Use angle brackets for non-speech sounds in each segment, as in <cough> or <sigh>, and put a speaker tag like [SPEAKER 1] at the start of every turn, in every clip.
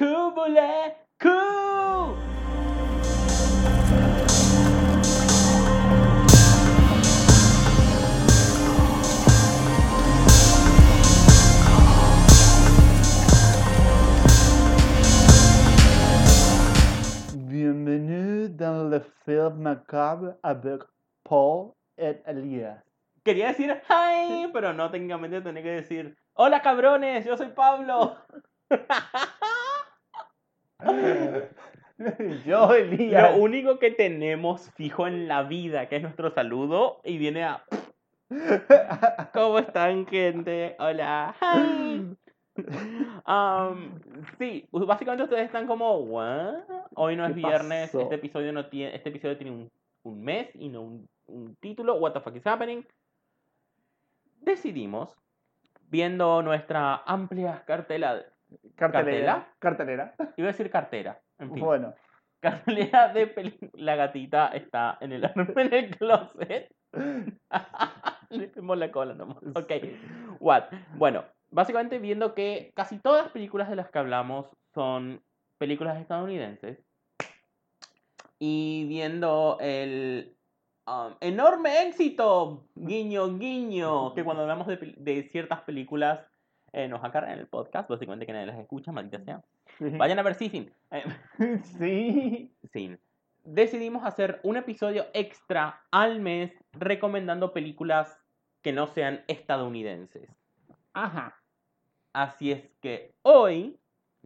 [SPEAKER 1] Cúbule, cú.
[SPEAKER 2] Bienvenue dans le film macabre avec Paul et Elias.
[SPEAKER 1] Quería decir hi, pero no técnicamente tenía que decir hola cabrones, yo soy Pablo. <laughs> <laughs>
[SPEAKER 2] Yo, Elías.
[SPEAKER 1] Lo único que tenemos fijo en la vida, que es nuestro saludo, y viene a <laughs> ¿Cómo están, gente? Hola. Hi. Um, sí, básicamente ustedes están como, ¿what? Hoy no es
[SPEAKER 2] ¿Qué
[SPEAKER 1] viernes,
[SPEAKER 2] pasó?
[SPEAKER 1] este episodio no tiene, este episodio tiene un, un mes y no un, un título. What the fuck is happening? Decidimos, viendo nuestra amplia cartela,
[SPEAKER 2] Cartelera. Cartelera.
[SPEAKER 1] iba a decir cartera, en fin,
[SPEAKER 2] Bueno, <laughs>
[SPEAKER 1] cartelera de peli- la gatita está en el, en el <laughs> closet. <laughs> Le fuimos la cola nomás. Ok. What? Bueno, básicamente viendo que casi todas las películas de las que hablamos son películas estadounidenses. Y viendo el um, enorme éxito, guiño, guiño, que cuando hablamos de ciertas películas eh, nos acarrean en el podcast, básicamente que nadie las escucha, maldita sea. Vayan a ver Sisin. Eh, <laughs>
[SPEAKER 2] Sí.
[SPEAKER 1] Sin. Decidimos hacer un episodio extra al mes recomendando películas que no sean estadounidenses.
[SPEAKER 2] Ajá.
[SPEAKER 1] Así es que hoy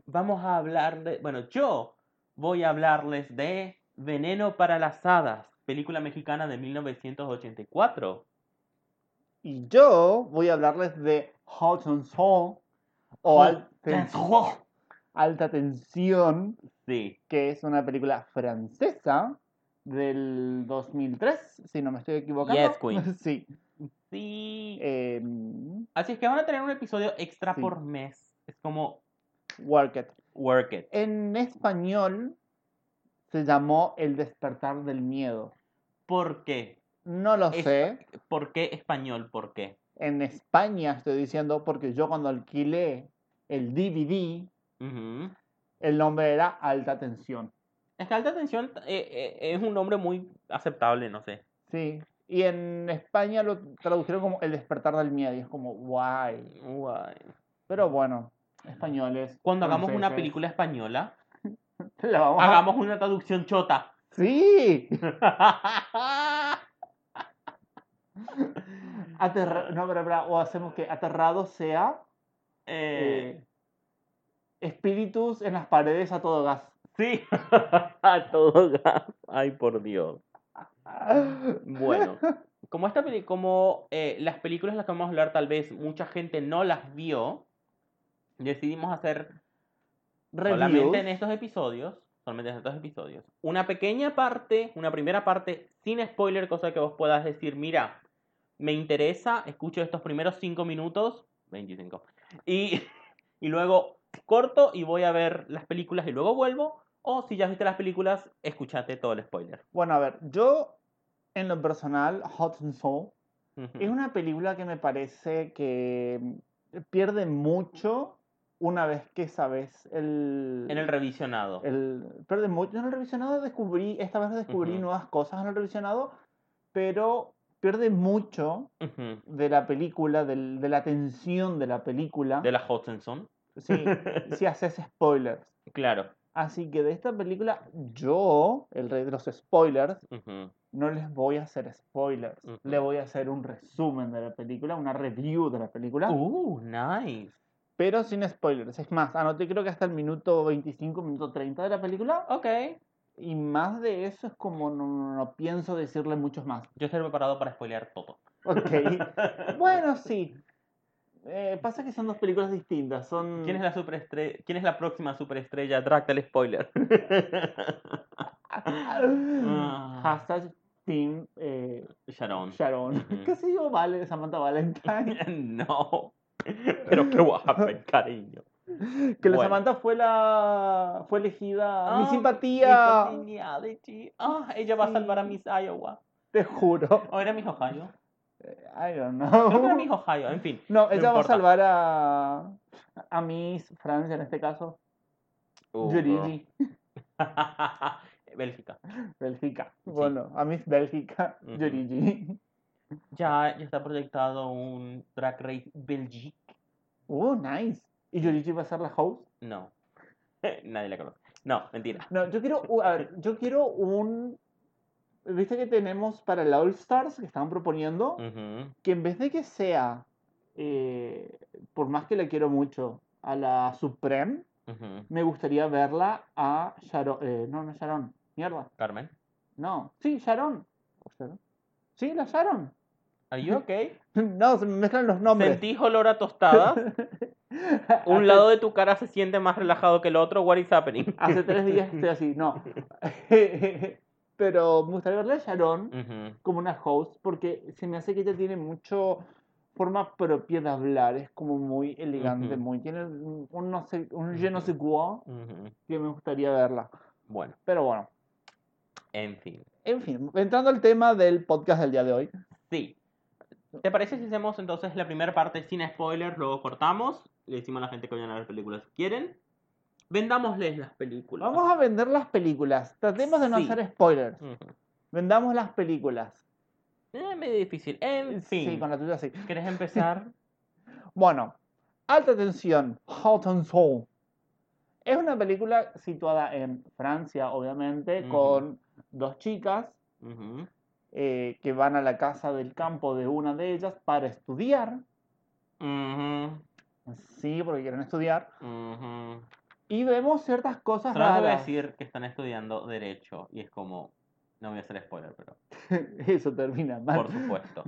[SPEAKER 1] vamos a hablar de, bueno, yo voy a hablarles de Veneno para las Hadas, película mexicana de 1984.
[SPEAKER 2] Y yo voy a hablarles de Hot and Soul o Al- Alta Tensión,
[SPEAKER 1] Sí,
[SPEAKER 2] que es una película francesa del 2003, si no me estoy equivocando.
[SPEAKER 1] Yes, Queen. <laughs>
[SPEAKER 2] Sí.
[SPEAKER 1] sí.
[SPEAKER 2] em,
[SPEAKER 1] Así es que van a tener un episodio extra
[SPEAKER 2] sí.
[SPEAKER 1] por mes. Es como
[SPEAKER 2] Work It.
[SPEAKER 1] work it.
[SPEAKER 2] En español se llamó El despertar del miedo.
[SPEAKER 1] ¿Por qué?
[SPEAKER 2] No lo
[SPEAKER 1] Es-
[SPEAKER 2] sé.
[SPEAKER 1] ¿Por qué español? ¿Por qué?
[SPEAKER 2] En España estoy diciendo porque yo cuando alquilé el DVD,
[SPEAKER 1] Ujú.
[SPEAKER 2] el nombre era Alta Tensión.
[SPEAKER 1] Es que alta tensión eh, eh, es un nombre muy aceptable, no sé.
[SPEAKER 2] Sí. Y en España lo tradujeron como El despertar del miedo. Y es como, guay.
[SPEAKER 1] Guay.
[SPEAKER 2] Pero bueno, españoles.
[SPEAKER 1] Cuando hagamos una película española, <laughs>
[SPEAKER 2] la vamos a-
[SPEAKER 1] hagamos una traducción chota.
[SPEAKER 2] Sí. <laughs> <laughs> Aterra- No, o hacemos que aterrado sea
[SPEAKER 1] Eh,
[SPEAKER 2] espíritus en las paredes a todo gas.
[SPEAKER 1] sí, <laughs> a todo gas. Ay, por Dios. Bueno, como, esta peli- como eh, las películas las que vamos a hablar tal vez mucha gente no las vio, decidimos hacer solamente en
[SPEAKER 2] Reviews.
[SPEAKER 1] estos episodios, solamente en estos episodios, una pequeña parte, una primera parte sin spoiler, cosa que vos puedas decir, mira, me interesa, escucho estos primeros 5 minutos, 25, y, <laughs> y luego corto y voy a ver las películas y luego vuelvo, o si ya viste las películas, escúchate todo el spoiler.
[SPEAKER 2] Bueno, a ver, yo en lo personal, Hot and Soul es una película que me parece que mm, pierde mucho una vez que sabes el...
[SPEAKER 1] En el revisionado.
[SPEAKER 2] el pierde mucho en el revisionado descubrí esta vez descubrí nuevas cosas en el revisionado pero pierde mucho de la película del- de la tensión de la película
[SPEAKER 1] De la Hutchinson.
[SPEAKER 2] si, <laughs> si haces spoilers
[SPEAKER 1] Claro.
[SPEAKER 2] así que de esta película yo el rey de los spoilers no les voy a hacer spoilers
[SPEAKER 1] Ujú.
[SPEAKER 2] le voy a hacer un resumen de la película una review de la película
[SPEAKER 1] Uh, nice.
[SPEAKER 2] pero sin spoilers es más anoté creo que hasta el minuto 25 minuto 30 de la película
[SPEAKER 1] Ok.
[SPEAKER 2] Y más de eso es como no, no- no pienso decirle muchos más.
[SPEAKER 1] Yo estoy preparado para spoilear todo.
[SPEAKER 2] Ok. <laughs> bueno, sí. Eh, pasa que son dos películas distintas. Son.
[SPEAKER 1] ¿Quién es la superestrella? ¿Quién es la próxima superestrella? Drag del spoiler. <laughs> Ah.
[SPEAKER 2] Hashtag Team eh,
[SPEAKER 1] Sharon.
[SPEAKER 2] Sharon. ¿Qué sé yo? Vale, Samantha Valentine. <laughs>
[SPEAKER 1] no. Pero qué guapa, cariño. <laughs>
[SPEAKER 2] Que la
[SPEAKER 1] Bueno.
[SPEAKER 2] Samantha fue la. fue elegida. mi
[SPEAKER 1] Ah,
[SPEAKER 2] simpatía.
[SPEAKER 1] Ah, ella va a salvar a
[SPEAKER 2] Sí.
[SPEAKER 1] Miss Iowa.
[SPEAKER 2] Te juro.
[SPEAKER 1] ¿O era Miss Ohio?
[SPEAKER 2] I don't
[SPEAKER 1] Creo que era
[SPEAKER 2] know.
[SPEAKER 1] Miss Ohio, en fin.
[SPEAKER 2] No, ella va a salvar a. a Miss Francia en este caso.
[SPEAKER 1] Uh, <laughs> Bélgica.
[SPEAKER 2] Bélgica. Bueno, a Miss Bélgica. Giorigi.
[SPEAKER 1] Ya, ya está proyectado un Drag Race Belgique.
[SPEAKER 2] Oh, nice. ¿Y Giorigi va a ser la host?
[SPEAKER 1] No. <laughs> Nadie la conoce. No, mentira.
[SPEAKER 2] No, yo quiero, a ver, <laughs> yo quiero un... ¿Viste que tenemos para el All Stars que estaban proponiendo? Que en vez de que sea, eh, por más que la quiero mucho, a la Supreme, me gustaría verla a Sharon. eh, no, no Sharon. Mierda.
[SPEAKER 1] Carmen,
[SPEAKER 2] No. Sí, Sharon. Sí, la Sharon.
[SPEAKER 1] ¿are you okay? <laughs>
[SPEAKER 2] No, se me mezclan los nombres.
[SPEAKER 1] ¿Sentís olor a tostada? <laughs> Un lado de tu cara se siente más relajado que el otro. What is happening? <laughs>
[SPEAKER 2] Hace tres días estoy así, no. <laughs> Pero me gustaría verla a Sharon como una host porque se me hace que ella tiene mucho forma propia de hablar, es como muy elegante, muy tiene un, no sé, un je no sé quoi que me gustaría verla.
[SPEAKER 1] Bueno,
[SPEAKER 2] Pero bueno,
[SPEAKER 1] en fin.
[SPEAKER 2] en fin, entrando al tema del podcast del día de hoy.
[SPEAKER 1] Sí. ¿Te parece si hacemos entonces la primera parte sin spoilers, luego cortamos? Le decimos a la gente que vayan a ver películas quieren. Vendámosles las películas.
[SPEAKER 2] Vamos a vender las películas. Tratemos de no
[SPEAKER 1] Sí.
[SPEAKER 2] hacer spoilers.
[SPEAKER 1] Ujú.
[SPEAKER 2] Vendamos las películas.
[SPEAKER 1] Eh, medio difícil. En fin.
[SPEAKER 2] Sí, con la tuya sí.
[SPEAKER 1] ¿Querés empezar? <laughs>
[SPEAKER 2] Bueno, alta tensión, Hot and Soul. Es una película situada en Francia, obviamente, con dos chicas eh, que van a la casa del campo de una de ellas para estudiar.
[SPEAKER 1] Ujú.
[SPEAKER 2] Sí, porque quieren estudiar. Y vemos ciertas cosas
[SPEAKER 1] Solo te voy a
[SPEAKER 2] raras.
[SPEAKER 1] decir que están estudiando Derecho y es como. No voy a hacer spoiler, pero. <laughs>
[SPEAKER 2] Eso termina mal.
[SPEAKER 1] Por supuesto.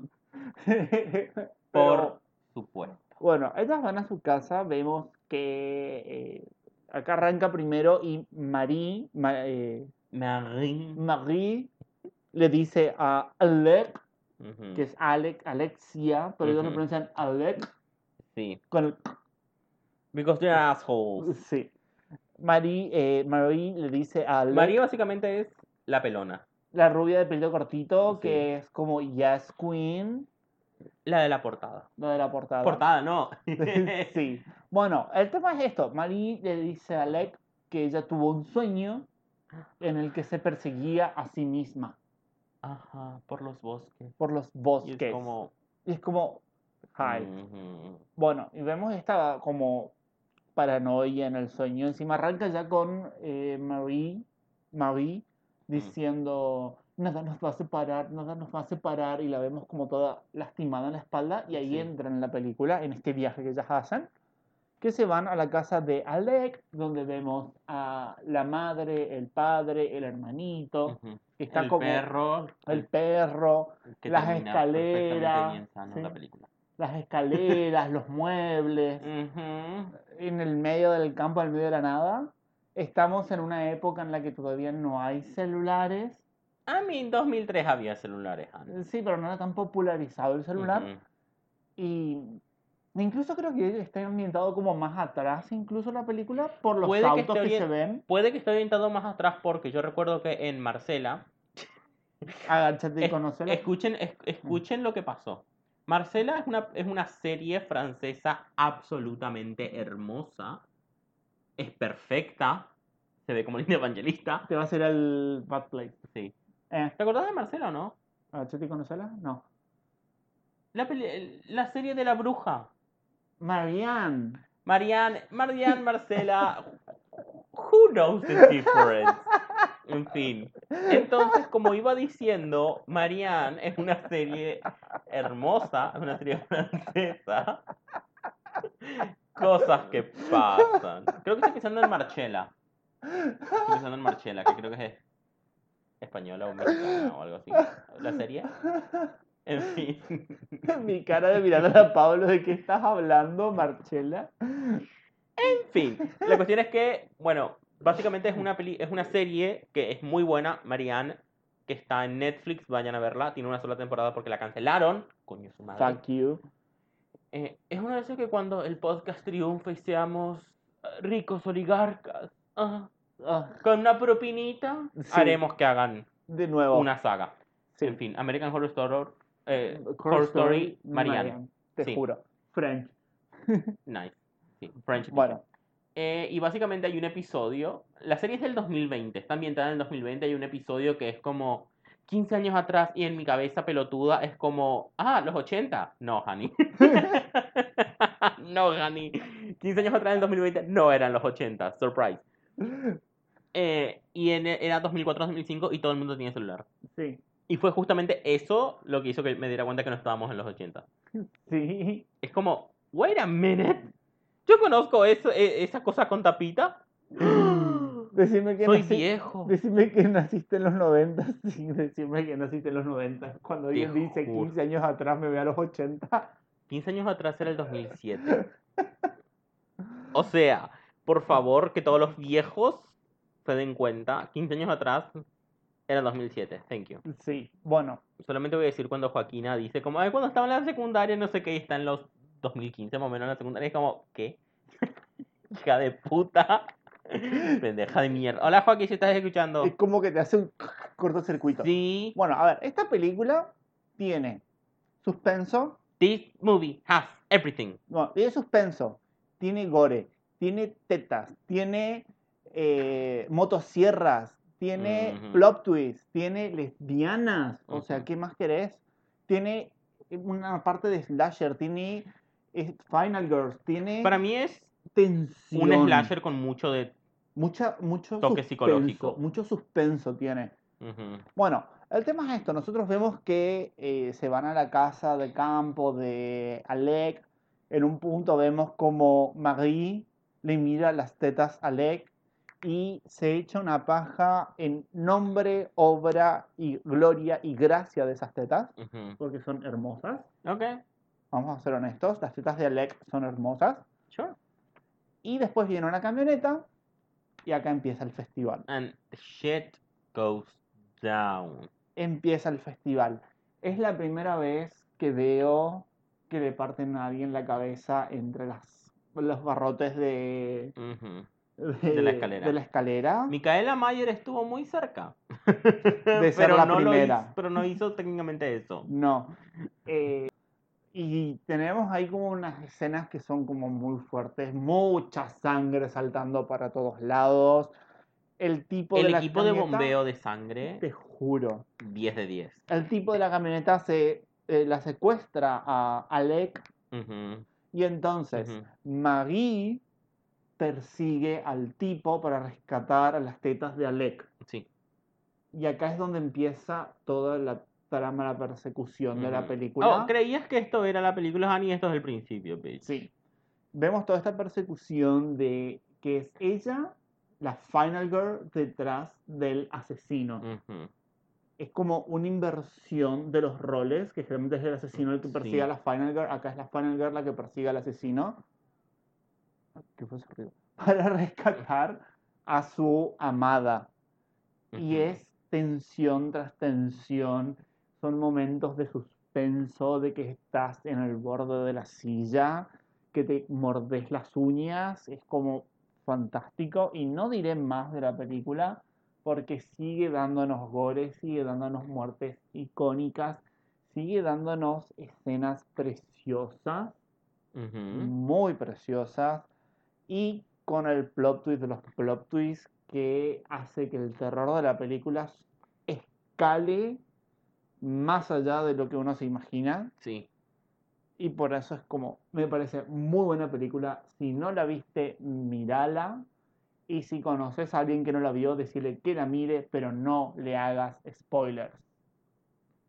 [SPEAKER 1] <laughs>
[SPEAKER 2] Pero,
[SPEAKER 1] Por supuesto.
[SPEAKER 2] Bueno, ellas van a su casa, vemos que eh, acá arranca primero y Marie, Ma- eh,
[SPEAKER 1] Marie.
[SPEAKER 2] Marie le dice a Alec, que es Alec, Alexia, pero ellos lo pronuncian Alec
[SPEAKER 1] Sí.
[SPEAKER 2] con el
[SPEAKER 1] Because they're assholes. <laughs>
[SPEAKER 2] sí. Marie, eh, Marie le dice a Alec,
[SPEAKER 1] María básicamente es la pelona.
[SPEAKER 2] la rubia de pelo cortito,
[SPEAKER 1] Sí.
[SPEAKER 2] que es como Yes Queen,
[SPEAKER 1] La de la portada.
[SPEAKER 2] lo de la portada.
[SPEAKER 1] Portada, no. <laughs>
[SPEAKER 2] sí. Bueno, el tema es esto. Marie le dice a Alec que ella tuvo un sueño en el que se perseguía a sí misma
[SPEAKER 1] Ajá, por los bosques.
[SPEAKER 2] por los
[SPEAKER 1] Y
[SPEAKER 2] bosques.
[SPEAKER 1] es como.
[SPEAKER 2] Y es como, hi.
[SPEAKER 1] Ujú.
[SPEAKER 2] Bueno, y vemos esta como paranoia en el sueño. Encima arranca ya con eh, Marie, Marie diciendo, nada nos va a separar, nada nos va a separar. Y la vemos como toda lastimada en la espalda. Y ahí
[SPEAKER 1] Sí.
[SPEAKER 2] entra en la película, en este viaje que ellas hacen, que se van a la casa de Alec, donde vemos a la madre, el padre, el hermanito, que está
[SPEAKER 1] el
[SPEAKER 2] como
[SPEAKER 1] perro.
[SPEAKER 2] el perro,
[SPEAKER 1] que
[SPEAKER 2] las
[SPEAKER 1] termina perfectamente
[SPEAKER 2] escaleras,
[SPEAKER 1] bien sano
[SPEAKER 2] sí.
[SPEAKER 1] la película.
[SPEAKER 2] Las escaleras, los muebles. En el medio del campo, en el medio de la nada. Estamos en una época en la que todavía no hay celulares.
[SPEAKER 1] A mí en 2003 había celulares antes.
[SPEAKER 2] Sí, pero no era tan popularizado el celular. Y incluso creo que está ambientado como más atrás, incluso la película, por los
[SPEAKER 1] Puede que
[SPEAKER 2] autos que,
[SPEAKER 1] esté
[SPEAKER 2] se ven.
[SPEAKER 1] Puede que esté orientado más atrás porque yo recuerdo que en Marcela,
[SPEAKER 2] Agáchate y
[SPEAKER 1] Es- escuchen, es- escuchen lo que pasó. Marcela es una, es una serie francesa absolutamente hermosa. Es perfecta. Se ve como <laughs> linda evangelista.
[SPEAKER 2] Te va a hacer el Bad Place.
[SPEAKER 1] Sí.
[SPEAKER 2] Eh,
[SPEAKER 1] ¿Te acordás de Marcela o no?
[SPEAKER 2] Agáchate y conocela. No.
[SPEAKER 1] La, peli- la serie de la bruja.
[SPEAKER 2] Marianne.
[SPEAKER 1] Marianne, Marianne, Marcela. Who knows the difference? <laughs> En fin. Entonces, como iba diciendo, Marianne es una serie hermosa, es una serie <laughs> francesa. Cosas que pasan. Creo que estoy pensando en Marchela. Estoy pensando en Marchela, que creo que es española o mexicana o algo así. La serie. En fin. <laughs>
[SPEAKER 2] Mi cara de mirar a Pablo, ¿de qué estás hablando, Marcela?
[SPEAKER 1] En fin, la cuestión es que, bueno, básicamente es una, peli es una serie que es muy buena, Marianne, que está en Netflix, vayan a verla, tiene una sola temporada porque la cancelaron, coño su madre.
[SPEAKER 2] Fuck you.
[SPEAKER 1] Eh, es una de esas que cuando el podcast triunfe y seamos eh, ricos oligarcas, ah,
[SPEAKER 2] Ah,
[SPEAKER 1] con una propinita,
[SPEAKER 2] Sí.
[SPEAKER 1] haremos que hagan
[SPEAKER 2] de nuevo.
[SPEAKER 1] una saga.
[SPEAKER 2] Sí.
[SPEAKER 1] En fin, American Horror Story, eh,
[SPEAKER 2] Horror
[SPEAKER 1] Horror Story, Marianne.
[SPEAKER 2] Marianne, Te
[SPEAKER 1] Sí.
[SPEAKER 2] juro. French.
[SPEAKER 1] Nice. Sí, French
[SPEAKER 2] Bueno.
[SPEAKER 1] Eh, y básicamente hay un episodio. La serie es del 2020, está ambientada en el 2020. Hay un episodio que es como 15 años atrás y en mi cabeza pelotuda es como, ah, los 80. No, honey. <laughs> <laughs> no, honey. 15 años atrás en el 2020 no eran los 80. Surprise. Eh, y en, era 2004-2005 y todo el mundo tenía celular.
[SPEAKER 2] Sí.
[SPEAKER 1] Y fue justamente eso lo que hizo que me diera cuenta que no estábamos en los 80. <laughs>
[SPEAKER 2] Sí.
[SPEAKER 1] Es como, wait a minute. Yo conozco eso, e- esa cosa con tapita. <gasps>
[SPEAKER 2] Decime que,
[SPEAKER 1] Soy
[SPEAKER 2] nací-
[SPEAKER 1] viejo.
[SPEAKER 2] decime que naciste en los 90. <laughs> Sí, decime que naciste en los 90. Cuando alguien dice
[SPEAKER 1] juro.
[SPEAKER 2] 15 años atrás me ve a los 80.
[SPEAKER 1] 15 años atrás era el 2007. <laughs> O sea, por favor, que todos los viejos se den cuenta. 15 años atrás era el 2007. Thank you.
[SPEAKER 2] Sí, bueno,
[SPEAKER 1] Solamente voy a decir cuando Joaquina dice como, ay, cuando estaba en la secundaria, no sé qué, y está en los 2015 más o menos en la secundaria. Es como, ¿qué? <laughs> Hija de puta. <laughs> Pendeja de mierda. Hola, Joaquín, si estás escuchando.
[SPEAKER 2] es como que te hace un cortocircuito.
[SPEAKER 1] Sí.
[SPEAKER 2] Bueno, a ver, esta película tiene suspenso,
[SPEAKER 1] This movie has everything.
[SPEAKER 2] no, tiene suspenso, tiene gore, tiene tetas, tiene eh, motosierras, tiene plot twist, tiene lesbianas, o sea. ¿qué más querés? Tiene una parte de slasher, tiene Final Girls, tiene
[SPEAKER 1] Para mí es
[SPEAKER 2] tensión.
[SPEAKER 1] un slasher con mucho de...
[SPEAKER 2] Mucha, mucho
[SPEAKER 1] Toque
[SPEAKER 2] suspenso,
[SPEAKER 1] psicológico.
[SPEAKER 2] Mucho suspenso tiene. Bueno, el tema es esto. Nosotros vemos que eh, se van a la casa de campo de Alec. En un punto vemos como Marie le mira las tetas a Alec y se echa una paja en nombre, obra y gloria y gracia de esas tetas, porque son hermosas.
[SPEAKER 1] Ok,
[SPEAKER 2] Vamos a ser honestos, las tetas de Alec son hermosas.
[SPEAKER 1] sure.
[SPEAKER 2] Y después viene una camioneta y acá empieza el festival.
[SPEAKER 1] And the shit goes down.
[SPEAKER 2] empieza el festival. Es la primera vez que veo que le parten a alguien la cabeza entre las, los barrotes de,
[SPEAKER 1] Ujú.
[SPEAKER 2] de,
[SPEAKER 1] la escalera.
[SPEAKER 2] de la escalera.
[SPEAKER 1] Micaela Mayer estuvo muy cerca.
[SPEAKER 2] De ser <laughs>
[SPEAKER 1] pero
[SPEAKER 2] la
[SPEAKER 1] no
[SPEAKER 2] primera.
[SPEAKER 1] hizo- pero no hizo técnicamente eso.
[SPEAKER 2] No. Eh, <laughs> y tenemos ahí como unas escenas que son como muy fuertes, mucha sangre saltando para todos lados. El tipo de
[SPEAKER 1] El
[SPEAKER 2] la
[SPEAKER 1] equipo de bombeo de sangre,
[SPEAKER 2] Te juro.
[SPEAKER 1] 10 de 10.
[SPEAKER 2] El tipo de la camioneta se eh, la secuestra a Alec y entonces
[SPEAKER 1] ujú.
[SPEAKER 2] Maggie persigue al tipo para rescatar a las tetas de Alec.
[SPEAKER 1] Sí.
[SPEAKER 2] Y acá es donde empieza toda la trama, la persecución de la película.
[SPEAKER 1] Oh, ¿creías que esto era la película, Hani? Esto es el principio, bitch.
[SPEAKER 2] Sí. Vemos toda esta persecución de que es ella, la Final Girl, detrás del asesino. Es como una inversión de los roles, que generalmente es el asesino el que persigue
[SPEAKER 1] Sí.
[SPEAKER 2] a la Final Girl. Acá es la Final Girl la que persigue al asesino. ¿Qué fue ese ruido? <laughs> Para rescatar a su amada. Y es tensión tras tensión. Son momentos de suspenso, de que estás en el borde de la silla, que te mordes las uñas. Es como fantástico. Y no diré más de la película porque sigue dándonos goles, sigue dándonos muertes icónicas, sigue dándonos escenas preciosas muy preciosas y con el plot twist de los plot twists que hace que el terror de la película escale más allá de lo que uno se imagina
[SPEAKER 1] Sí.
[SPEAKER 2] y por eso es como me parece muy buena película si no la viste mírala y si conoces a alguien que no la vio decirle que la mire pero no le hagas spoilers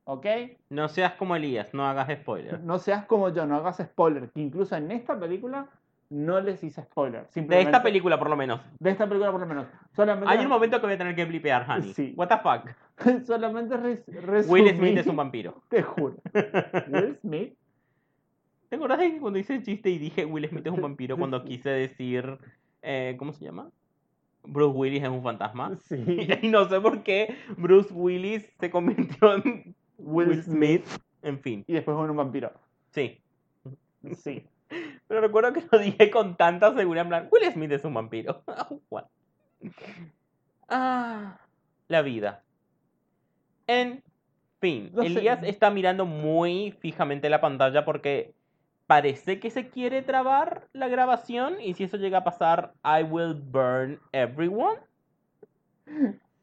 [SPEAKER 2] ¿ok?
[SPEAKER 1] No seas como Elías, no hagas spoiler.
[SPEAKER 2] No seas como yo, no hagas spoiler. Que incluso en esta película no les hice spoiler.
[SPEAKER 1] De esta película, por lo menos.
[SPEAKER 2] De esta película, por lo menos. Solamente,
[SPEAKER 1] Hay un momento que voy a tener que blipear, Hani.
[SPEAKER 2] Sí.
[SPEAKER 1] What the fuck. <laughs>
[SPEAKER 2] solamente res- resumí.
[SPEAKER 1] Will Smith es un vampiro. <laughs>
[SPEAKER 2] Te juro. <laughs> Will Smith.
[SPEAKER 1] ¿Te acuerdas de que cuando hice el chiste y dije Will Smith es un vampiro cuando quise decir. eh, ¿Cómo se llama? Bruce Willis es un fantasma.
[SPEAKER 2] Sí.
[SPEAKER 1] Y no sé por qué Bruce Willis se convirtió en
[SPEAKER 2] Will
[SPEAKER 1] Will Smith. En fin,
[SPEAKER 2] Y después fue un vampiro.
[SPEAKER 1] sí.
[SPEAKER 2] Sí.
[SPEAKER 1] Pero recuerdo que lo dije con tanta seguridad en plan, Will Smith es un vampiro. <laughs> What? Ah, la vida. En fin,
[SPEAKER 2] No sé.
[SPEAKER 1] Elías está mirando muy fijamente la pantalla porque parece que se quiere trabar la grabación y si eso llega a pasar, I will burn everyone.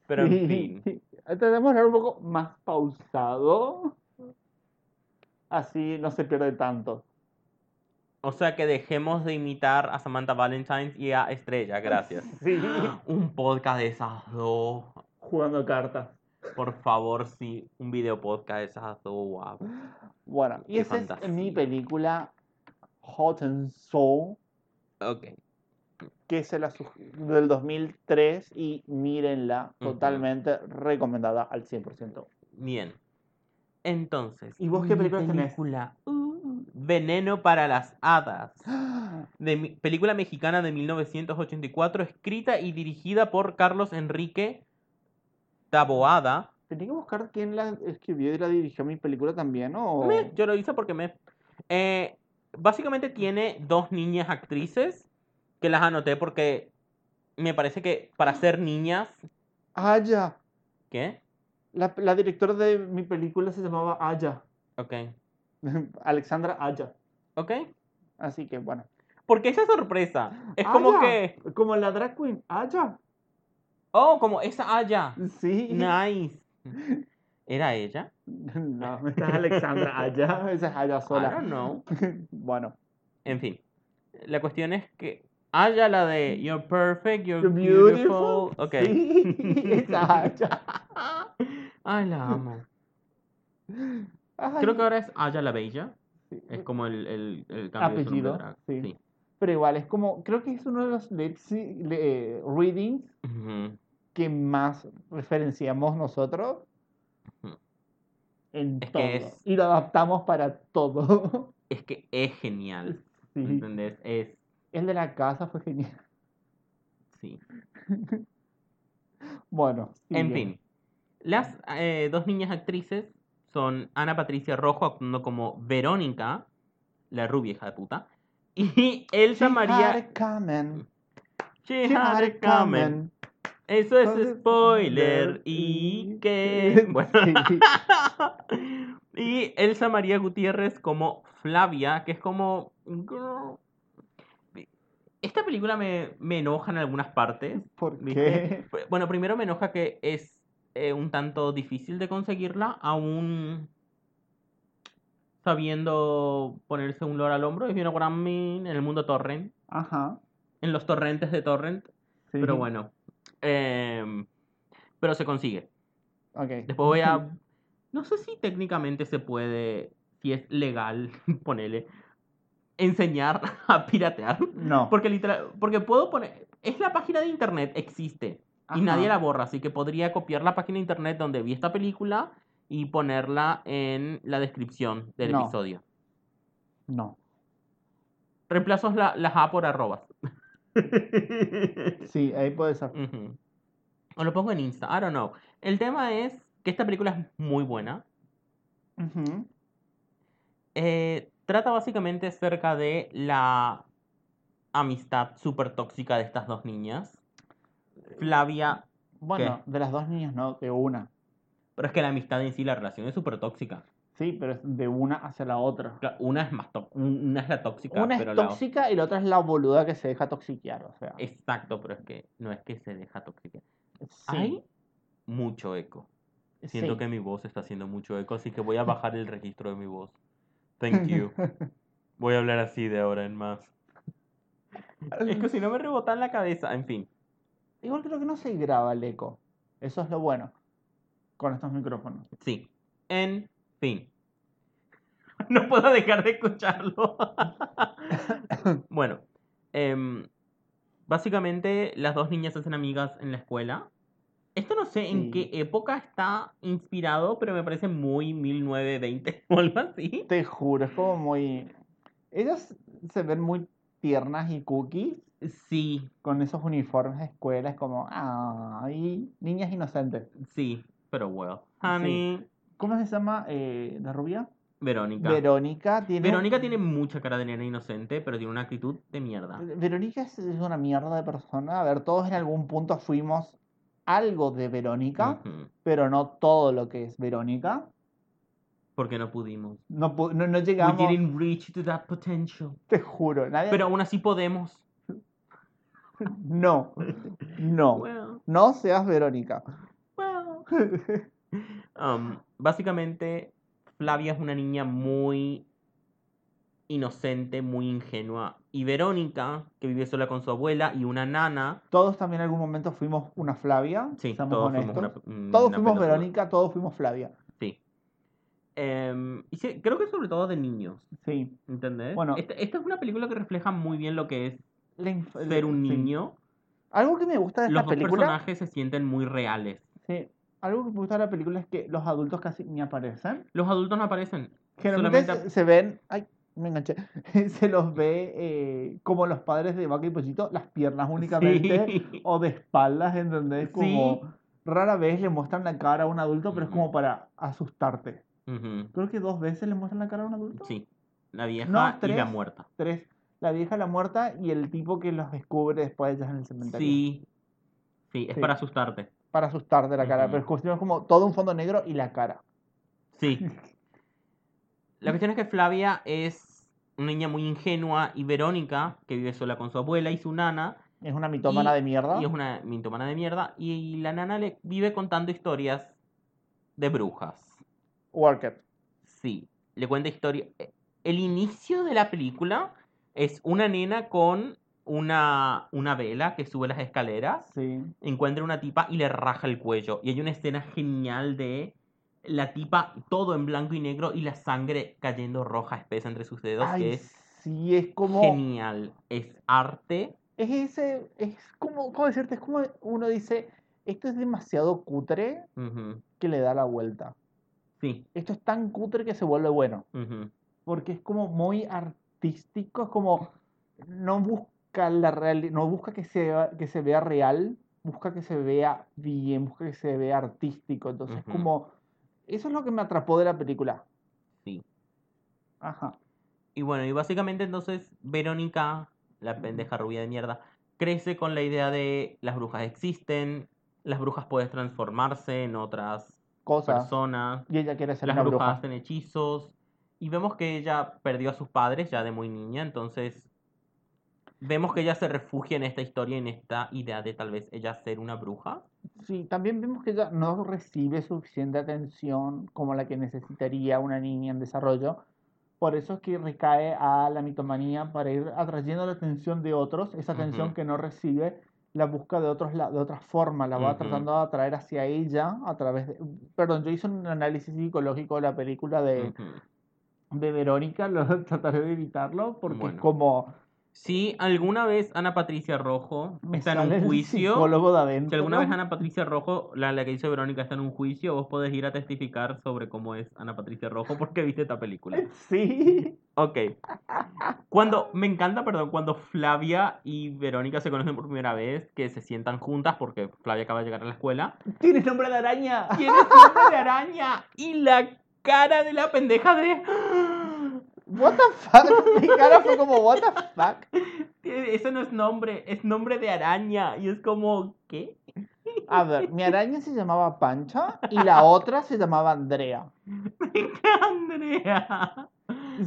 [SPEAKER 1] Pero en fin. <laughs>
[SPEAKER 2] Tratemos de hablar un poco más pausado. Así no se pierde tanto.
[SPEAKER 1] O sea que dejemos de imitar a Samantha Valentine y a Estrella, gracias. <laughs>
[SPEAKER 2] Sí.
[SPEAKER 1] Un podcast de esas dos.
[SPEAKER 2] Jugando cartas.
[SPEAKER 1] Por favor, sí, un video podcast de esas dos, wow.
[SPEAKER 2] Bueno, y
[SPEAKER 1] Qué
[SPEAKER 2] esa es mi película Hot and Soul,
[SPEAKER 1] Ok.
[SPEAKER 2] que es su- del 2003 y mírenla, totalmente recomendada al 100%.
[SPEAKER 1] Bien. Entonces.
[SPEAKER 2] ¿Y vos qué películas tenés?
[SPEAKER 1] película, uh, Veneno para las hadas. De mi- película mexicana de 1984, escrita y dirigida por Carlos Enrique Taboada.
[SPEAKER 2] Tenía que buscar quién la escribió y la dirigió mi película también, ¿o?
[SPEAKER 1] Me, yo lo hice porque me. Eh, básicamente tiene dos niñas actrices que las anoté porque me parece que para ser niñas.
[SPEAKER 2] Aya.
[SPEAKER 1] ¿Qué?
[SPEAKER 2] La, la directora de mi película se llamaba Aya.
[SPEAKER 1] Ok. <laughs>
[SPEAKER 2] Alexandra Aya.
[SPEAKER 1] Ok.
[SPEAKER 2] Así que bueno.
[SPEAKER 1] Porque esa sorpresa. Es como que.
[SPEAKER 2] Como la drag queen. Aya.
[SPEAKER 1] Oh, como esa Aya.
[SPEAKER 2] Sí.
[SPEAKER 1] Nice. <laughs> ¿Era ella?
[SPEAKER 2] No, esta es Alexandra Aya. <laughs> Esa es Aya
[SPEAKER 1] I
[SPEAKER 2] sola.
[SPEAKER 1] don't know.
[SPEAKER 2] Bueno.
[SPEAKER 1] En fin. La cuestión es que. Aya, la de You're perfect, you're,
[SPEAKER 2] You're
[SPEAKER 1] beautiful.
[SPEAKER 2] beautiful.
[SPEAKER 1] Ok.
[SPEAKER 2] Sí, esa Aya.
[SPEAKER 1] Ay, la amo. Creo que ahora es Aya la Bella.
[SPEAKER 2] sí.
[SPEAKER 1] Es como el, el, el cambio de
[SPEAKER 2] Apellido,
[SPEAKER 1] drag.
[SPEAKER 2] sí.
[SPEAKER 1] Sí.
[SPEAKER 2] Pero igual, es como. Creo que es uno de los le- readings
[SPEAKER 1] Ujú.
[SPEAKER 2] que más referenciamos nosotros en
[SPEAKER 1] Es
[SPEAKER 2] todo.
[SPEAKER 1] que es-
[SPEAKER 2] Y lo adaptamos para todo. <laughs>
[SPEAKER 1] Es que es genial.
[SPEAKER 2] Sí.
[SPEAKER 1] ¿Entendés? Es.
[SPEAKER 2] El de la casa fue genial.
[SPEAKER 1] Sí. <laughs>
[SPEAKER 2] Bueno,
[SPEAKER 1] En fin. Las eh, dos niñas actrices son Ana Patricia Rojo actuando como Verónica, la rubia hija de puta, <laughs> y Elsa
[SPEAKER 2] She had
[SPEAKER 1] María.
[SPEAKER 2] it coming,
[SPEAKER 1] She
[SPEAKER 2] she
[SPEAKER 1] had it coming.
[SPEAKER 2] coming.
[SPEAKER 1] Eso es spoiler. Y que. <laughs> Bueno. <laughs> Y Elsa María Gutiérrez como Flavia, que es como. Esta película me, me enoja en algunas partes.
[SPEAKER 2] ¿Por
[SPEAKER 1] ¿viste?
[SPEAKER 2] qué?
[SPEAKER 1] Bueno, primero me enoja que es eh, un tanto difícil de conseguirla, aún sabiendo ponerse un lore al hombro. Es bien en el mundo torrent,
[SPEAKER 2] Ajá.
[SPEAKER 1] en los torrentes de torrent.
[SPEAKER 2] sí.
[SPEAKER 1] Pero bueno. em, pero se consigue.
[SPEAKER 2] Ok.
[SPEAKER 1] Después voy a. <laughs> No sé si técnicamente se puede, si es legal, <laughs> ponerle, enseñar <laughs> a piratear.
[SPEAKER 2] No.
[SPEAKER 1] Porque literal, porque puedo poner. Es la página de internet, existe. Y nadie la borra, así que podría copiar la página de internet donde vi esta película y ponerla en la descripción del
[SPEAKER 2] No.
[SPEAKER 1] episodio.
[SPEAKER 2] No.
[SPEAKER 1] Reemplazo la- las A por arrobas. <laughs>
[SPEAKER 2] Sí, ahí puede ser.
[SPEAKER 1] O lo pongo en Insta, I don't know. El tema es que esta película es muy buena. Eh, trata básicamente acerca de la amistad súper tóxica de estas dos niñas. Flavia,
[SPEAKER 2] Bueno, de las dos niñas, no, de una.
[SPEAKER 1] pero es que la amistad en sí, la relación es súper tóxica.
[SPEAKER 2] Sí, pero es de una hacia la otra.
[SPEAKER 1] Una es más una es la tóxica,
[SPEAKER 2] Una
[SPEAKER 1] pero
[SPEAKER 2] es
[SPEAKER 1] la
[SPEAKER 2] tóxica y la otra es la boluda que se deja toxiquear, o sea.
[SPEAKER 1] exacto, pero es que no es que se deja tóxica.
[SPEAKER 2] sí,
[SPEAKER 1] Hay mucho eco. Siento
[SPEAKER 2] sí.
[SPEAKER 1] que mi voz está haciendo mucho eco, así que voy a <laughs> bajar el registro de mi voz. Thank you. <laughs> Voy a hablar así de ahora en más. <laughs> Es que si no me rebota en la cabeza, en fin.
[SPEAKER 2] Igual creo que no se graba el eco. Eso es lo bueno con estos micrófonos.
[SPEAKER 1] Sí. En fin. <laughs> No puedo dejar de escucharlo. <laughs> bueno. em, básicamente las dos niñas se hacen amigas en la escuela. Esto no sé en qué época está inspirado, pero me parece muy 1920 o algo así.
[SPEAKER 2] Te juro, es como muy... Ellas se ven muy tiernas y cookies
[SPEAKER 1] Sí,
[SPEAKER 2] con esos uniformes de escuela. Es como, ay, niñas inocentes.
[SPEAKER 1] sí, pero well. Honey,
[SPEAKER 2] ¿Cómo se llama eh, la rubia?
[SPEAKER 1] Verónica.
[SPEAKER 2] Verónica tiene...
[SPEAKER 1] Verónica tiene mucha cara de nena inocente, pero tiene una actitud de mierda.
[SPEAKER 2] Verónica es, es una mierda de persona. A ver, todos en algún punto fuimos algo de Verónica, pero no todo lo que es Verónica.
[SPEAKER 1] Porque no pudimos.
[SPEAKER 2] No, no, no
[SPEAKER 1] We
[SPEAKER 2] llegamos,
[SPEAKER 1] didn't reach to that potential.
[SPEAKER 2] te juro. Nadie,
[SPEAKER 1] Pero aún así podemos. <laughs>
[SPEAKER 2] No, no.
[SPEAKER 1] Well,
[SPEAKER 2] No seas Verónica.
[SPEAKER 1] well. <laughs> Um, básicamente, Flavia es una niña muy inocente, muy ingenua. Y Verónica, que vive sola con su abuela y una nana.
[SPEAKER 2] Todos también en algún momento fuimos una Flavia.
[SPEAKER 1] Sí, todos
[SPEAKER 2] honestos.
[SPEAKER 1] fuimos una, mm,
[SPEAKER 2] Todos fuimos. Verónica, todos fuimos Flavia.
[SPEAKER 1] Em, y sí, creo que sobre todo de niños.
[SPEAKER 2] Sí.
[SPEAKER 1] ¿Entendés?
[SPEAKER 2] Bueno.
[SPEAKER 1] esta, esta es una película que refleja muy bien lo que es ser un
[SPEAKER 2] sí.
[SPEAKER 1] niño.
[SPEAKER 2] Algo que me gusta de
[SPEAKER 1] Los
[SPEAKER 2] esta película.
[SPEAKER 1] personajes se sienten muy reales.
[SPEAKER 2] Sí. Algo que me gusta de la película es que los adultos casi ni aparecen.
[SPEAKER 1] Los adultos no aparecen.
[SPEAKER 2] Generalmente
[SPEAKER 1] Solamente-
[SPEAKER 2] se, ven. Ay, me enganché. <laughs> Se los ve eh, como los padres de Vaca y Pollito, las piernas únicamente.
[SPEAKER 1] Sí.
[SPEAKER 2] O de espaldas, ¿entendés? Como
[SPEAKER 1] Sí.
[SPEAKER 2] rara vez le muestran la cara a un adulto, pero es como para asustarte.
[SPEAKER 1] Ujú,
[SPEAKER 2] Creo que dos veces le muestran la cara a un adulto.
[SPEAKER 1] Sí. La vieja
[SPEAKER 2] No,
[SPEAKER 1] y la muerta.
[SPEAKER 2] Tres. La vieja, la muerta y el tipo que los descubre después ya en el cementerio.
[SPEAKER 1] Sí. Sí, es
[SPEAKER 2] Sí.
[SPEAKER 1] para asustarte.
[SPEAKER 2] Para asustarte la cara. Pero es cuestión como todo un fondo negro y la cara.
[SPEAKER 1] Sí. <laughs> La cuestión es que Flavia es una niña muy ingenua y Verónica, que vive sola con su abuela y su nana,
[SPEAKER 2] Es una mitómana
[SPEAKER 1] Y-
[SPEAKER 2] de mierda.
[SPEAKER 1] y es una mintomana de mierda, y la nana le vive contando historias de brujas.
[SPEAKER 2] It.
[SPEAKER 1] Sí, le cuenta historia. El inicio de la película es una nena con una, una vela que sube las escaleras,
[SPEAKER 2] Sí.
[SPEAKER 1] encuentra una tipa y le raja el cuello. Y hay una escena genial de la tipa todo en blanco y negro y la sangre cayendo roja espesa entre sus dedos,
[SPEAKER 2] Ay,
[SPEAKER 1] que es
[SPEAKER 2] sí, es como.
[SPEAKER 1] genial. Es arte.
[SPEAKER 2] Es ese. Es como. ¿Cómo decirte? Es como uno dice. Esto es demasiado cutre que le da la vuelta.
[SPEAKER 1] Sí.
[SPEAKER 2] Esto es tan cutre que se vuelve bueno. Porque es como muy artístico. Es como. No busca la real, no busca que se, vea- que se vea real. Busca que se vea bien. Busca que se vea artístico. Entonces,
[SPEAKER 1] Ujú.
[SPEAKER 2] como. Eso es lo que me atrapó de la película.
[SPEAKER 1] Sí.
[SPEAKER 2] Ajá.
[SPEAKER 1] Y bueno, y básicamente entonces Verónica, la pendeja rubia de mierda, crece con la idea de las brujas existen, las brujas pueden transformarse en otras
[SPEAKER 2] Cosas.
[SPEAKER 1] personas,
[SPEAKER 2] Y ella quiere ser
[SPEAKER 1] las
[SPEAKER 2] una
[SPEAKER 1] brujas
[SPEAKER 2] bruja.
[SPEAKER 1] hacen hechizos, y vemos que ella perdió a sus padres ya de muy niña, entonces vemos que ella se refugia en esta historia, en esta idea de tal vez ella ser una bruja.
[SPEAKER 2] Sí, también vemos que ella no recibe suficiente atención como la que necesitaría una niña en desarrollo. Por eso es que recae a la mitomanía para ir atrayendo la atención de otros, esa atención
[SPEAKER 1] Ujú.
[SPEAKER 2] que no recibe, la busca de otros la- de otra forma, la va tratando de atraer hacia ella a través de... Perdón, yo hice un análisis psicológico de la película de, de Verónica, <laughs> lo trataré de evitarlo porque es
[SPEAKER 1] Bueno.
[SPEAKER 2] como
[SPEAKER 1] Si alguna vez Ana Patricia Rojo
[SPEAKER 2] me
[SPEAKER 1] está en un juicio, Si alguna vez Ana Patricia Rojo, la, la que hizo Verónica, está en un juicio, vos podés ir a testificar sobre cómo es Ana Patricia Rojo <laughs> porque viste esta película.
[SPEAKER 2] Sí.
[SPEAKER 1] Ok. Cuando, me encanta, perdón, cuando Flavia y Verónica se conocen por primera vez, que se sientan juntas porque Flavia acaba de llegar a la escuela.
[SPEAKER 2] Tienes nombre de araña.
[SPEAKER 1] ¡Tienes nombre de araña! Y la cara de la pendeja de...
[SPEAKER 2] What the fuck? <laughs> Mi cara fue como, what the fuck?
[SPEAKER 1] Eso no es nombre, es nombre de araña. Y es como, ¿qué?
[SPEAKER 2] A ver, mi araña se llamaba Pancha y la otra se llamaba Andrea. <laughs>
[SPEAKER 1] Andrea.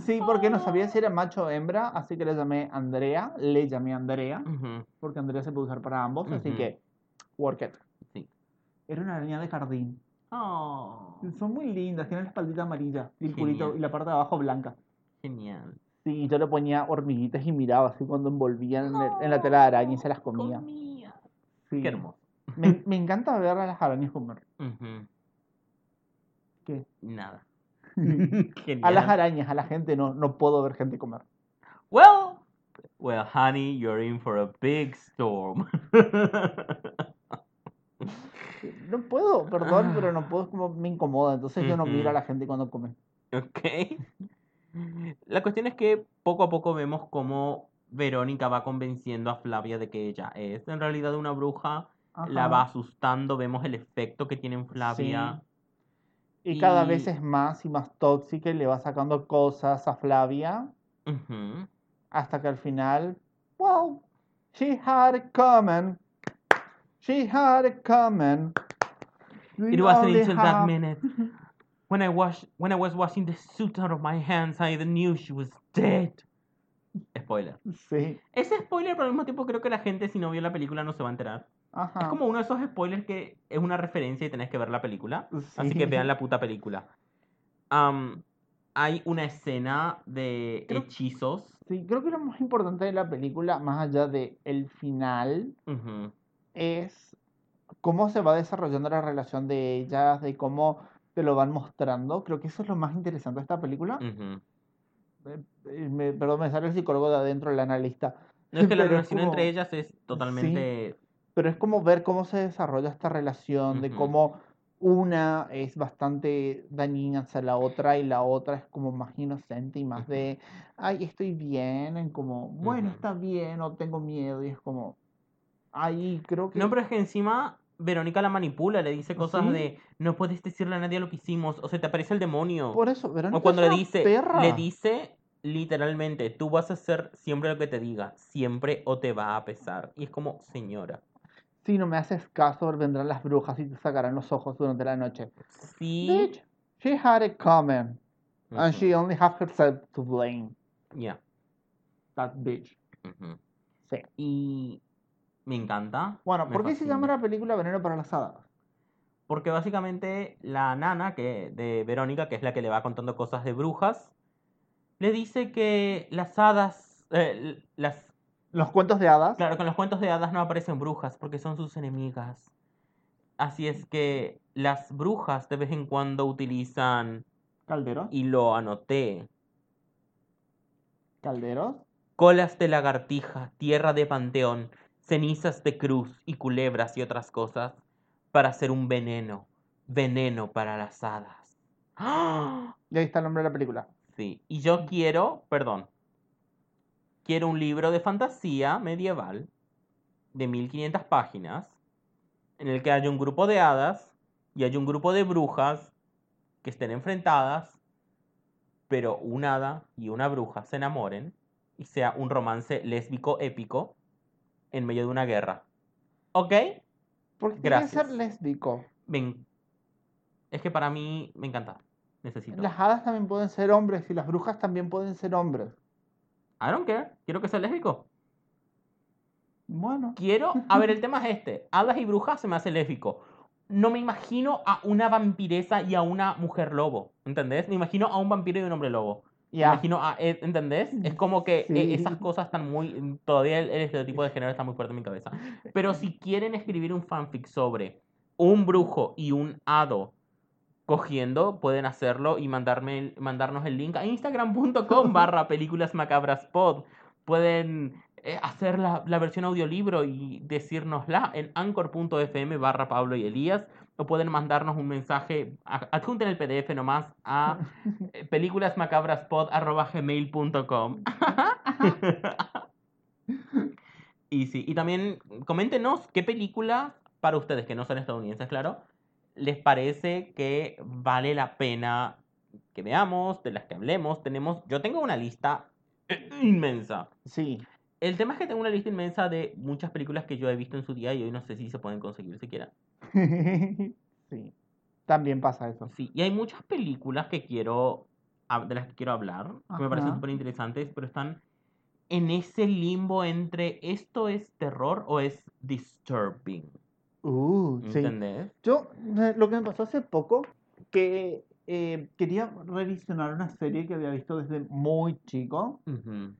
[SPEAKER 2] Sí, porque no sabía si era macho o hembra, así que le llamé Andrea, le llamé Andrea, porque Andrea se puede usar para ambos, así que, work it.
[SPEAKER 1] Sí.
[SPEAKER 2] Era una araña de jardín.
[SPEAKER 1] Oh,
[SPEAKER 2] Son muy lindas, tienen la espaldita amarilla y el culito y la parte de abajo blanca.
[SPEAKER 1] Genial.
[SPEAKER 2] Sí, y yo le ponía hormiguitas y miraba así cuando envolvían en, el- en la tela de araña y se las comía.
[SPEAKER 1] Comía.
[SPEAKER 2] Sí.
[SPEAKER 1] Qué hermoso.
[SPEAKER 2] Me, me encanta ver a las arañas comer. ¿Qué?
[SPEAKER 1] Nada. <laughs>
[SPEAKER 2] A las
[SPEAKER 1] Genial.
[SPEAKER 2] arañas, a la gente no, no puedo ver gente comer.
[SPEAKER 1] Well, well, honey, you're in for a big storm. <laughs>
[SPEAKER 2] No puedo, perdón, pero no <laughs> puedo, como me incomoda. Entonces yo no miro a la gente cuando come.
[SPEAKER 1] ok. La cuestión es que poco a poco vemos cómo Verónica va convenciendo a Flavia de que ella es en realidad una bruja. La va asustando, vemos el efecto que tiene en Flavia.
[SPEAKER 2] Y cada vez es más y más tóxica y le va sacando cosas a Flavia hasta que al final, wow, she had it coming. She had it coming. We
[SPEAKER 1] It until that
[SPEAKER 2] have-
[SPEAKER 1] minute <laughs> When I, wash, when I was washing the suit out of my hands, I knew she was dead. Spoiler.
[SPEAKER 2] Sí.
[SPEAKER 1] Ese spoiler, pero al mismo tiempo creo que la gente, si no vio la película, no se va a enterar.
[SPEAKER 2] Ajá.
[SPEAKER 1] Es como uno de esos spoilers que es una referencia y tenés que ver la película. Así
[SPEAKER 2] Sí.
[SPEAKER 1] que vean la puta película. Am, hay una escena de
[SPEAKER 2] Creo-
[SPEAKER 1] hechizos.
[SPEAKER 2] Sí, creo que lo más importante de la película, más allá de el final, es cómo se va desarrollando la relación de ellas, de cómo te lo van mostrando. Creo que eso es lo más interesante de esta película.
[SPEAKER 1] ujú.
[SPEAKER 2] Eh, eh, me- perdón, me sale el psicólogo de adentro, el analista.
[SPEAKER 1] No es que <laughs> la
[SPEAKER 2] Pero es
[SPEAKER 1] relación
[SPEAKER 2] como-
[SPEAKER 1] entre ellas es totalmente.
[SPEAKER 2] Pero es como ver cómo se desarrolla esta relación, de
[SPEAKER 1] Ujú.
[SPEAKER 2] cómo una es bastante dañina hacia la otra y la otra es como más inocente y más de, ay, estoy bien, en como, bueno,
[SPEAKER 1] Ujú.
[SPEAKER 2] está bien, o tengo miedo, y es como, ahí creo que...
[SPEAKER 1] No, pero es que encima Verónica la manipula, le dice cosas
[SPEAKER 2] Sí.
[SPEAKER 1] de no puedes decirle a nadie lo que hicimos, o se te aparece el demonio.
[SPEAKER 2] Por eso, Verónica
[SPEAKER 1] O cuando
[SPEAKER 2] es
[SPEAKER 1] le dice,
[SPEAKER 2] perra.
[SPEAKER 1] le dice literalmente, tú vas a hacer siempre lo que te diga, siempre o te va a pesar. Y es como, señora,
[SPEAKER 2] Si no me haces caso, vendrán las brujas y te sacarán los ojos durante la noche.
[SPEAKER 1] sí.
[SPEAKER 2] Bitch, she had it coming, and
[SPEAKER 1] Ujú,
[SPEAKER 2] she only has herself to blame.
[SPEAKER 1] ya,
[SPEAKER 2] That bitch.
[SPEAKER 1] ujú.
[SPEAKER 2] Sí.
[SPEAKER 1] Y me encanta.
[SPEAKER 2] Bueno, ¿por qué se llama la película Veneno para las Hadas?
[SPEAKER 1] Porque básicamente la nana que, de Verónica, que es la que le va contando cosas de brujas, le dice que las hadas, eh, las
[SPEAKER 2] Los cuentos de hadas.
[SPEAKER 1] Claro, que en los cuentos de hadas no aparecen brujas porque son sus enemigas. Así es que las brujas de vez en cuando utilizan,
[SPEAKER 2] Calderos.
[SPEAKER 1] y lo anoté,
[SPEAKER 2] Calderos.
[SPEAKER 1] colas de lagartija, tierra de panteón, cenizas de cruz y culebras y otras cosas para hacer un veneno, veneno para las hadas. ¡Ah!
[SPEAKER 2] Y ahí está el nombre de la película.
[SPEAKER 1] Sí, y yo quiero, perdón, quiero un libro de fantasía medieval de 1500 páginas en el que haya un grupo de hadas y haya un grupo de brujas que estén enfrentadas, pero un hada y una bruja se enamoren y sea un romance lésbico épico en medio de una guerra. ¿Ok?
[SPEAKER 2] ¿Por qué tiene que ser lésbico?
[SPEAKER 1] Ven. Es que para mí me encanta. Necesito.
[SPEAKER 2] Las hadas también pueden ser hombres y las brujas también pueden ser hombres.
[SPEAKER 1] I don't care. Quiero que sea lésbico.
[SPEAKER 2] Bueno,
[SPEAKER 1] Quiero. A <laughs> ver, el tema es este: hadas y brujas se me hace lésbico. No me imagino a una vampiresa y a una mujer lobo. ¿Entendés? Me imagino a un vampiro y un hombre lobo. Imagino a. eh, ¿Entendés? Es <laughs> como que eh,
[SPEAKER 2] Sí.
[SPEAKER 1] esas cosas están muy. Todavía el, el estereotipo de género está muy fuerte en mi cabeza. <laughs> Pero si quieren escribir un fanfic sobre un brujo y un hado cogiendo, pueden hacerlo y mandarme mandarnos el link a instagram.com <laughs> barra películas macabras pod. Pueden eh, hacer la, la versión audiolibro y decírnosla en anchor.fm barra Pablo y Elías. O pueden mandarnos un mensaje, adjunten el PDF nomás a <laughs> eh, películasmacabraspod arroba gmail.com. <laughs> y sí, y también coméntenos qué película, para ustedes que no son estadounidenses, claro, les parece que vale la pena que veamos, de las que hablemos. Tenemos, yo tengo una lista inmensa.
[SPEAKER 2] Sí.
[SPEAKER 1] El tema es que tengo una lista inmensa de muchas películas que yo he visto en su día y hoy no sé si se pueden conseguir siquiera. <laughs>
[SPEAKER 2] sí. También pasa eso.
[SPEAKER 1] Sí, y hay muchas películas que quiero, de las que quiero hablar, que me parecen súper interesantes, pero están en ese limbo entre esto es terror o es disturbing.
[SPEAKER 2] Uh, sí.
[SPEAKER 1] ¿Entendés?
[SPEAKER 2] Yo, eh, lo que me pasó hace poco, que eh, quería revisionar una serie que había visto desde muy chico,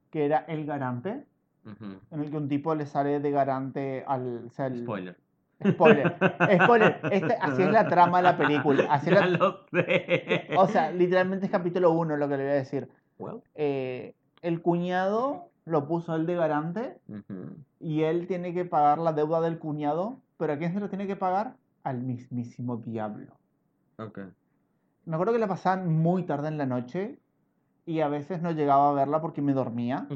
[SPEAKER 2] que era El Garante, en el que un tipo le sale de garante al... o sea, el-
[SPEAKER 1] Spoiler.
[SPEAKER 2] Spoiler. Spoiler. Este- así es la trama de la película. <laughs> Así
[SPEAKER 1] ya
[SPEAKER 2] la-
[SPEAKER 1] lo sé.
[SPEAKER 2] o sea, literalmente es capítulo 1 lo que le voy a decir.
[SPEAKER 1] Well,
[SPEAKER 2] Eh, el cuñado lo puso él de garante y él tiene que pagar la deuda del cuñado, pero ¿a quién se lo tiene que pagar? Al mismísimo diablo.
[SPEAKER 1] Ok.
[SPEAKER 2] Me acuerdo que la pasaban muy tarde en la noche y a veces no llegaba a verla porque me dormía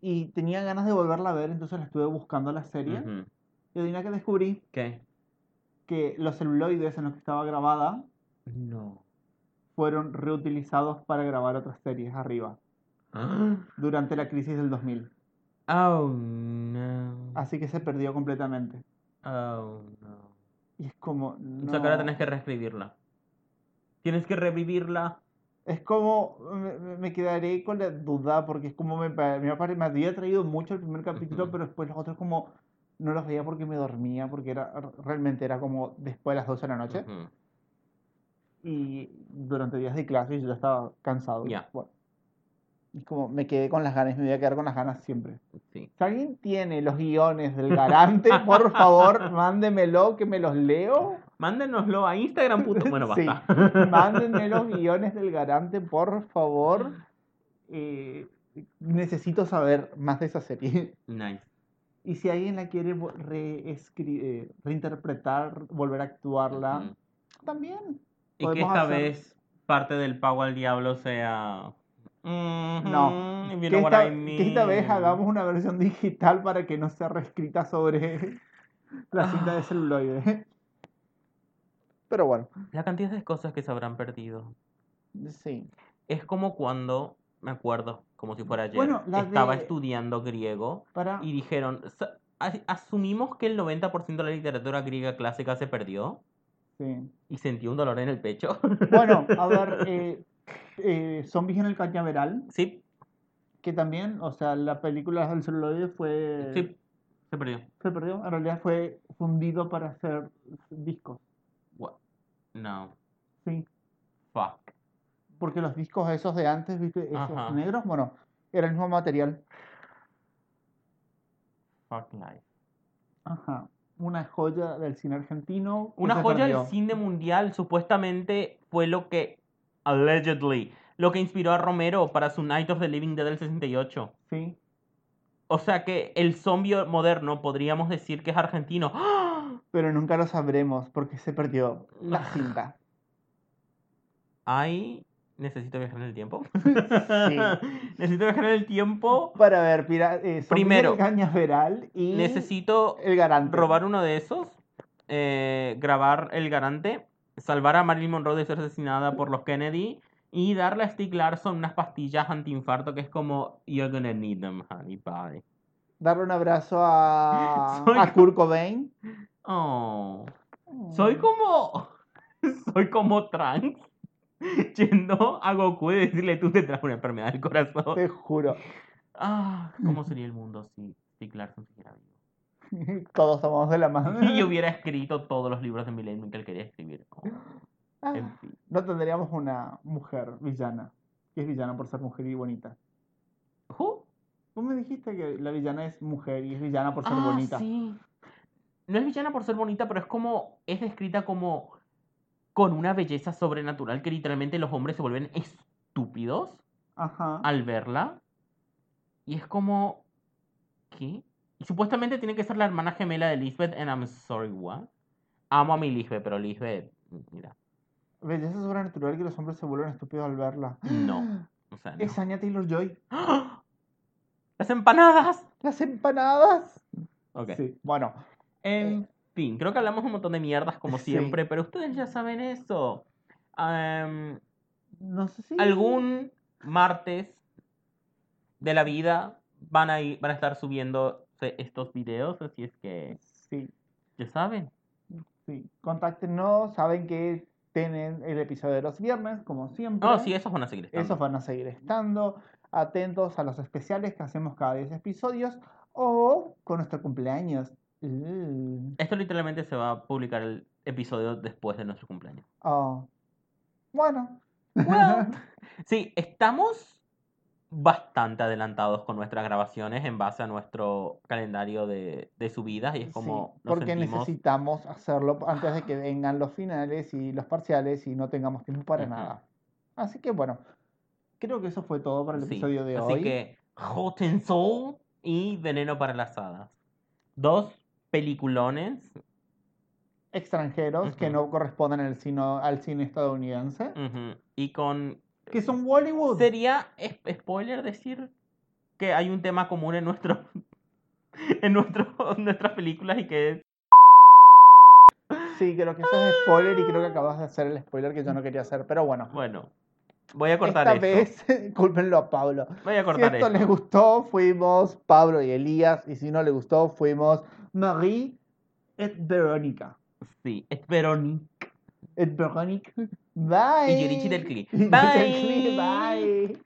[SPEAKER 2] y tenía ganas de volverla a ver, entonces la estuve buscando la serie
[SPEAKER 1] ujú.
[SPEAKER 2] Y adivina que descubrí
[SPEAKER 1] ¿Qué?
[SPEAKER 2] que los celuloides en los que estaba grabada
[SPEAKER 1] No.
[SPEAKER 2] fueron reutilizados para grabar otras series arriba durante la crisis del 2000.
[SPEAKER 1] Oh no.
[SPEAKER 2] Así que se perdió completamente.
[SPEAKER 1] Oh no.
[SPEAKER 2] Y es como...
[SPEAKER 1] O sea que ahora
[SPEAKER 2] no.
[SPEAKER 1] tenés que reescribirla. Tienes que revivirla.
[SPEAKER 2] Es como, me, quedaré con la duda porque es como me, me, me había traído mucho el primer capítulo, pero después los otros como no los veía porque me dormía, porque era realmente era como después de las 12 de la noche
[SPEAKER 1] Ujú.
[SPEAKER 2] y durante días de clase yo ya estaba cansado.
[SPEAKER 1] Ya.
[SPEAKER 2] Bueno, es como me quedé con las ganas, me voy a quedar con las ganas siempre.
[SPEAKER 1] Sí.
[SPEAKER 2] Si alguien tiene los guiones del garante, <laughs> por favor, mándemelo que me los leo.
[SPEAKER 1] Mándenoslo a Instagram. Puto. Bueno, <laughs>
[SPEAKER 2] Sí.
[SPEAKER 1] basta.
[SPEAKER 2] Mándenme los guiones del garante, por favor. Eh, necesito saber más de esa serie.
[SPEAKER 1] nice.
[SPEAKER 2] Y si alguien la quiere eh, reinterpretar, volver a actuarla, también.
[SPEAKER 1] Y que esta
[SPEAKER 2] hacer-
[SPEAKER 1] vez parte del pago al diablo sea.
[SPEAKER 2] No,
[SPEAKER 1] No.
[SPEAKER 2] Que esta, que esta vez hagamos una versión digital para que no sea reescrita sobre <laughs> la cinta de celuloide. Pero bueno,
[SPEAKER 1] La cantidad de cosas que se habrán perdido.
[SPEAKER 2] sí.
[SPEAKER 1] Es como cuando, me acuerdo, como si fuera ayer,
[SPEAKER 2] Bueno,
[SPEAKER 1] estaba
[SPEAKER 2] de-
[SPEAKER 1] estudiando griego
[SPEAKER 2] Para...
[SPEAKER 1] y dijeron, "Sa- a- asumimos que el 90% de la literatura griega clásica se perdió
[SPEAKER 2] sí.
[SPEAKER 1] y sentí un dolor en el pecho. <laughs>
[SPEAKER 2] Bueno, a ver, eh, eh, Zombies en el Cañaveral,
[SPEAKER 1] sí,
[SPEAKER 2] que también, o sea, la película del celuloide fue...
[SPEAKER 1] sí, se perdió.
[SPEAKER 2] Se perdió, en realidad fue fundido para hacer discos,
[SPEAKER 1] What? No,
[SPEAKER 2] sí. Porque los discos esos de antes, ¿viste? Esos
[SPEAKER 1] Ajá.
[SPEAKER 2] negros, bueno, era el mismo material.
[SPEAKER 1] Fuck life.
[SPEAKER 2] Ajá. Una joya del cine argentino.
[SPEAKER 1] Una joya del cine mundial supuestamente fue lo que, allegedly, lo que inspiró a Romero para su Night of the Living Dead del 68.
[SPEAKER 2] Sí.
[SPEAKER 1] O sea que el zombie moderno podríamos decir que es argentino. ¡Ah!
[SPEAKER 2] Pero nunca lo sabremos porque se perdió la cinta.
[SPEAKER 1] Ay, necesito viajar en el tiempo.
[SPEAKER 2] Sí. <laughs> <laughs>
[SPEAKER 1] necesito viajar en el tiempo.
[SPEAKER 2] Para ver, pira, eh,
[SPEAKER 1] Primero,
[SPEAKER 2] Cañaveral y
[SPEAKER 1] Necesito
[SPEAKER 2] el garante.
[SPEAKER 1] robar uno de esos, eh, grabar el garante, salvar a Marilyn Monroe de ser asesinada por los Kennedy y darle a Stieg Larsson unas pastillas antiinfarto que es como You're gonna need them, honey, bye.
[SPEAKER 2] Darle un abrazo a, <laughs>
[SPEAKER 1] Soy
[SPEAKER 2] a Kurt Cobain.
[SPEAKER 1] Oh, soy como soy como trans <laughs> yendo a Goku y decirle tú te traes una enfermedad del corazón.
[SPEAKER 2] Te juro.
[SPEAKER 1] Ah, ¿cómo <laughs> sería el mundo si Stieg Larsson siguiera vivo? <laughs>
[SPEAKER 2] Todos tomamos de la mano.
[SPEAKER 1] Y yo hubiera escrito todos los libros de Millennium que él quería escribir. <gasps> Oh,
[SPEAKER 2] Ah,
[SPEAKER 1] en fin.
[SPEAKER 2] No tendríamos una mujer villana, que es villana por ser mujer y bonita.
[SPEAKER 1] Who?
[SPEAKER 2] Vos me dijiste que la villana es mujer y es villana por ser
[SPEAKER 1] Ah,
[SPEAKER 2] bonita.
[SPEAKER 1] sí. No es villana por ser bonita, pero es como. Es descrita como. Con una belleza sobrenatural que literalmente los hombres se vuelven estúpidos
[SPEAKER 2] Ajá.
[SPEAKER 1] al verla. Y es como. ¿Qué? Y supuestamente tiene que ser la hermana gemela de Lisbeth, and I'm sorry, what? Amo a mi Lisbeth, pero Lisbeth. Mira.
[SPEAKER 2] Belleza sobrenatural que los hombres se vuelven estúpidos al verla.
[SPEAKER 1] No. O <gasps> sea, no.
[SPEAKER 2] Es Anya Taylor Joy.
[SPEAKER 1] ¡Ah! <gasps> ¡Las empanadas!
[SPEAKER 2] Las empanadas.
[SPEAKER 1] Ok.
[SPEAKER 2] Sí. Bueno,
[SPEAKER 1] En fin, creo que hablamos un montón de mierdas como
[SPEAKER 2] Sí.
[SPEAKER 1] siempre, pero ustedes ya saben eso.
[SPEAKER 2] No sé si.
[SPEAKER 1] algún martes de la vida van a, ir- van a estar subiendo estos videos, así es que
[SPEAKER 2] Sí,
[SPEAKER 1] ya saben.
[SPEAKER 2] sí. Contáctenos. Saben que tienen el episodio de los viernes, como siempre.
[SPEAKER 1] No, sí, esos van a seguir estando.
[SPEAKER 2] Esos van a seguir estando. Atentos a los especiales que hacemos cada 10 episodios. O con nuestro cumpleaños. Uh.
[SPEAKER 1] Esto literalmente se va a publicar el episodio después de nuestro cumpleaños.
[SPEAKER 2] Oh. Bueno.
[SPEAKER 1] Well, <laughs> sí, estamos bastante adelantados con nuestras grabaciones en base a nuestro calendario de, de subidas y es como
[SPEAKER 2] Sí,
[SPEAKER 1] nos
[SPEAKER 2] porque
[SPEAKER 1] sentimos...
[SPEAKER 2] necesitamos hacerlo antes de que vengan los finales y los parciales y no tengamos tiempo para nada. Así que bueno, creo que eso fue todo para el
[SPEAKER 1] Sí,
[SPEAKER 2] episodio de
[SPEAKER 1] Así
[SPEAKER 2] hoy.
[SPEAKER 1] que Hot and Soul y Veneno para las Hadas. Dos peliculones.
[SPEAKER 2] Extranjeros que no corresponden al cine, al cine estadounidense.
[SPEAKER 1] Y con...
[SPEAKER 2] Que son Bollywood.
[SPEAKER 1] Sería spoiler decir que hay un tema común en nuestro... <laughs> en nuestro, <laughs> nuestras películas y que es...
[SPEAKER 2] Sí, creo que eso es spoiler y creo que acabas de hacer el spoiler que yo no quería hacer. Pero bueno,
[SPEAKER 1] Bueno, voy a cortar
[SPEAKER 2] esta
[SPEAKER 1] esto.
[SPEAKER 2] vez, <laughs> cúlpenlo a Pablo.
[SPEAKER 1] Voy a
[SPEAKER 2] Si
[SPEAKER 1] cortar
[SPEAKER 2] esto
[SPEAKER 1] esto.
[SPEAKER 2] les gustó, fuimos Pablo y Elías. Y si no les gustó, fuimos Marie et Verónica.
[SPEAKER 1] Sí, es Veronique.
[SPEAKER 2] Et Verónica. Bye.
[SPEAKER 1] Y Yurichi del Cli.
[SPEAKER 2] Yurichi <laughs> del Cli,
[SPEAKER 1] Bye.
[SPEAKER 2] Bye.